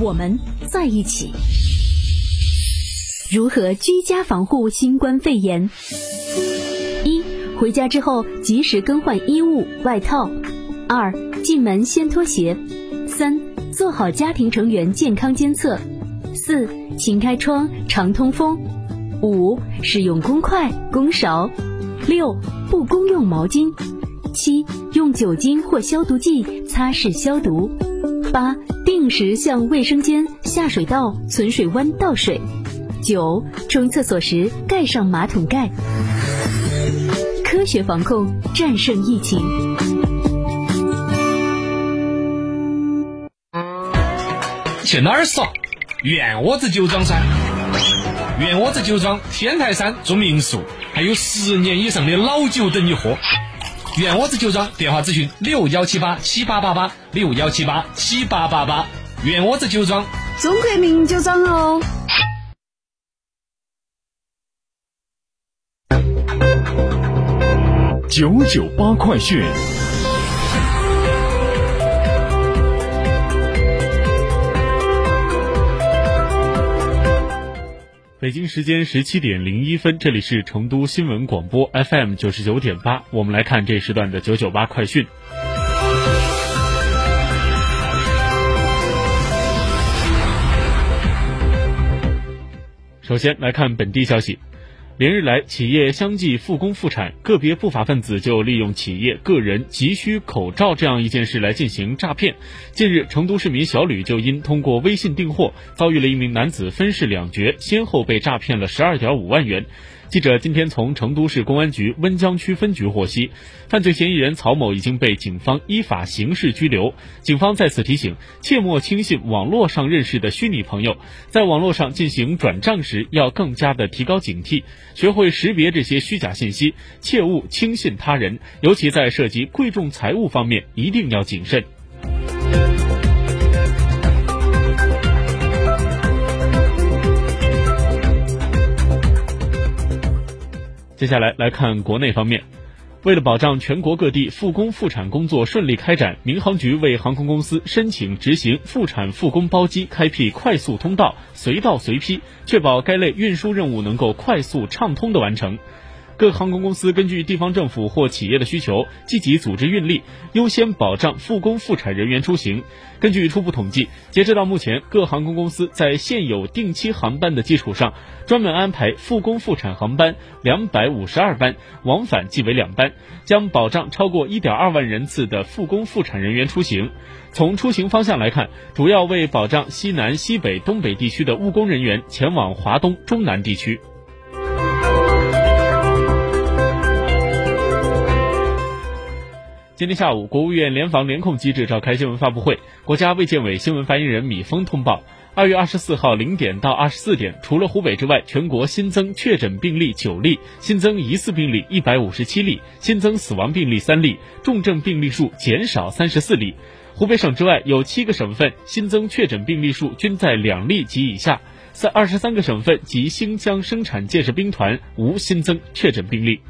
我们在一起。如何居家防护新冠肺炎？一、回家之后及时更换衣物、外套；二、进门先脱鞋；三、做好家庭成员健康监测；四、勤开窗，常通风；五、使用公筷、公勺；六、不公用毛巾。七、用酒精或消毒剂擦拭消毒。八、定时向卫生间、下水道、存水弯倒水。九、冲厕所时盖上马桶盖。科学防控，战胜疫情。去哪儿耍？院窝子酒庄噻！院窝子酒庄天台山住民宿，还有十年以上的老酒等你喝。院窝子酒庄电话咨询六幺七八七八八八六幺七八七八八八。院窝子酒庄，中国名酒庄哦。九九八快讯。北京时间十七点零一分，这里是成都新闻广播 FM 九十九点八，我们来看这时段的九九八快讯。首先来看本地消息。连日来，企业相继复工复产，个别不法分子就利用企业、个人急需口罩这样一件事来进行诈骗。近日，成都市民小吕就因通过微信订货，遭遇了一名男子分饰两角，先后被诈骗了十二点五万元。记者今天从成都市公安局温江区分局获悉，犯罪嫌疑人曹某已经被警方依法刑事拘留。警方在此提醒，切莫轻信网络上认识的虚拟朋友，在网络上进行转账时要更加的提高警惕，学会识别这些虚假信息，切勿轻信他人，尤其在涉及贵重财物方面一定要谨慎。接下来来看国内方面，为了保障全国各地复工复产工作顺利开展，民航局为航空公司申请执行复产复工包机开辟快速通道，随到随批，确保该类运输任务能够快速畅通的完成。各航空公司根据地方政府或企业的需求，积极组织运力，优先保障复工复产人员出行。根据初步统计，截止到目前，各航空公司在现有定期航班的基础上，专门安排复工复产航班两百五十二班，往返计为两班，将保障超过一点二万人次的复工复产人员出行。从出行方向来看，主要为保障西南、西北、东北地区的务工人员前往华东、中南地区。今天下午，国务院联防联控机制召开新闻发布会。国家卫健委新闻发言人米峰通报，二月二十四号零点到二十四点，除了湖北之外，全国新增确诊病例九例，新增疑似病例一百五十七例，新增死亡病例三例，重症病例数减少三十四例。湖北省之外，有七个省份新增确诊病例数均在两例及以下，在二十三个省份及新疆生产建设兵团无新增确诊病例。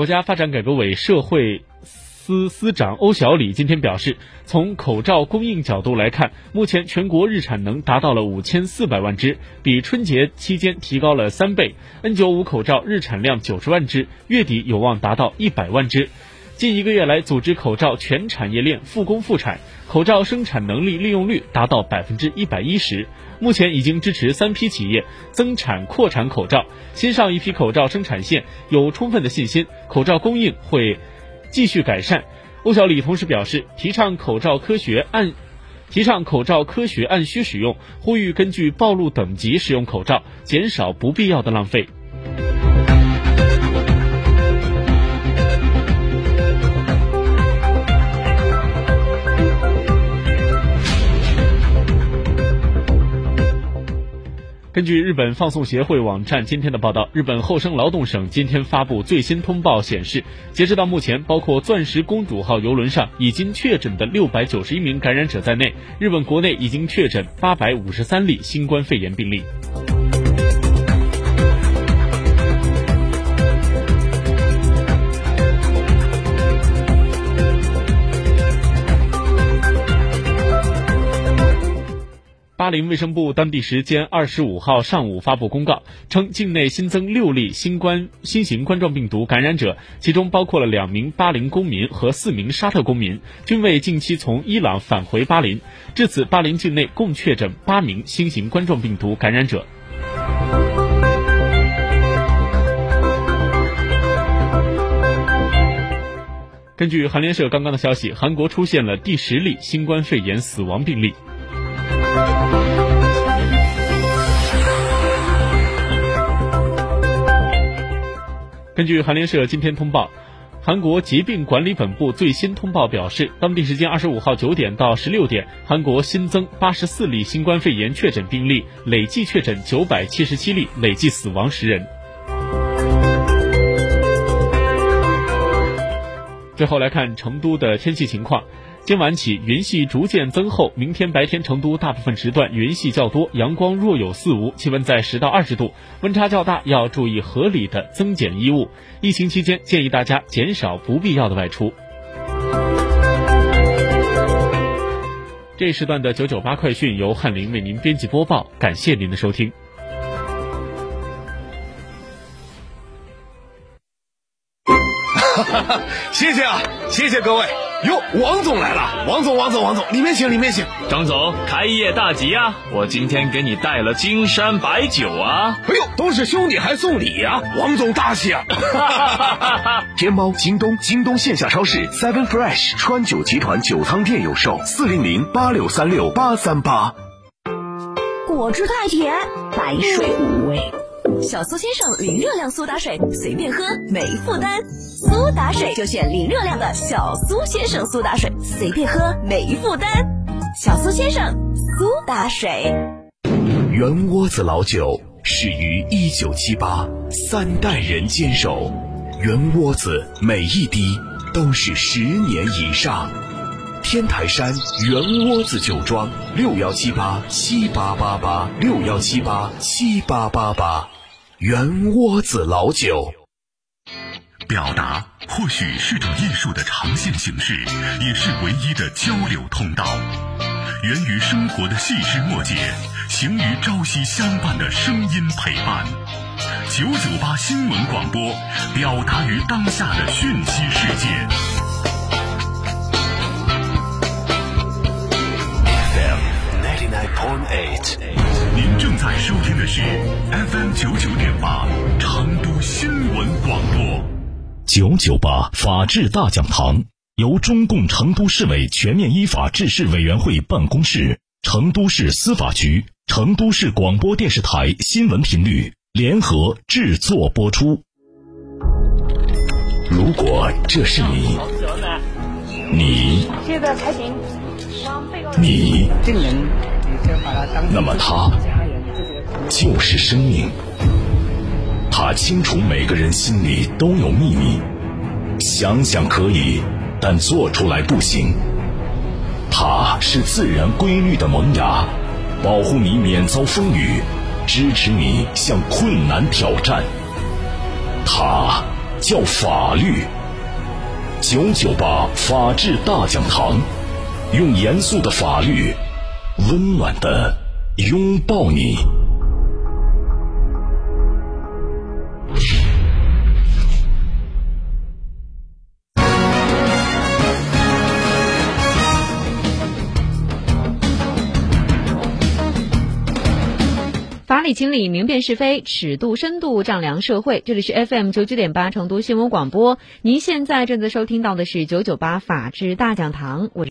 国家发展改革委社会司司长欧小礼今天表示，从口罩供应角度来看，目前全国日产能达到了五千四百万只，比春节期间提高了三倍。N 九五口罩日产量九十万只，月底有望达到一百万只。近一个月来，组织口罩全产业链复工复产，口罩生产能力利用率达到百分之一百一十。目前已经支持三批企业增产扩产口罩，新上一批口罩生产线有充分的信心，口罩供应会继续改善。欧小礼同时表示，提倡口罩科学按提倡口罩科学按需使用，呼吁根据暴露等级使用口罩，减少不必要的浪费。根据日本放送协会网站今天的报道，日本厚生劳动省今天发布最新通报显示，截止到目前，包括“钻石公主号”游轮上已经确诊的六百九十一名感染者在内，日本国内已经确诊八百五十三例新冠肺炎病例。巴林卫生部当地时间二十五号上午发布公告，称境内新增六例新冠新型冠状病毒感染者，其中包括了两名巴林公民和四名沙特公民，均为近期从伊朗返回巴林。至此，巴林境内共确诊八名新型冠状病毒感染者。根据韩联社刚刚的消息，韩国出现了第十例新冠肺炎死亡病例。根据韩联社今天通报，韩国疾病管理本部最新通报表示，当地时间二十五号九点到十六点，韩国新增八十四例新冠肺炎确诊病例，累计确诊九百七十七例，累计死亡十人。最后来看成都的天气情况。今晚起云系逐渐增厚，明天白天成都大部分时段云系较多，阳光若有似无，气温在十到二十度，温差较大，要注意合理的增减衣物。疫情期间建议大家减少不必要的外出。这时段的九九八快讯由翰林为您编辑播报，感谢您的收听。谢谢啊，谢谢各位。哟，王总来了！王总，王总，王总，里面请，里面请。张总，开业大吉啊！我今天给你带了金山白酒啊！哎呦，都是兄弟还送礼呀！王总大喜啊！天猫、京东、京东线下超市、Seven Fresh、川酒集团酒仓店有售，四零零八六三六八三八。果汁太甜，白水无味。小苏先生零热量苏打水，随便喝没负担。苏打水就选零热量的小苏先生苏打水，随便喝没负担。小苏先生苏打水。圆窝子老酒始于一九七八，三代人坚守，圆窝子每一滴都是十年以上。天台山圆窝子酒庄六幺七八七八八八六幺七八七八八八。圆窝子老酒，表达或许是种艺术的呈现形式，也是唯一的交流通道。源于生活的细枝末节，行于朝夕相伴的声音陪伴。九九八新闻广播，表达于当下的讯息世界。九九八法治大讲堂由中共成都市委全面依法治市委员会办公室、成都市司法局、成都市广播电视台新闻频率联合制作播出。如果这是你，你，你，那么他。就是生命，他清楚每个人心里都有秘密，想想可以，但做出来不行。他是自然规律的萌芽，保护你免遭风雨，支持你向困难挑战。他叫法律。九九八法治大讲堂，用严肃的法律，温暖的拥抱你。法理情理，明辨是非，尺度深度丈量社会。这里是 FM 九九点八成都新闻广播，您现在正在收听到的是九九八法治大讲堂，我。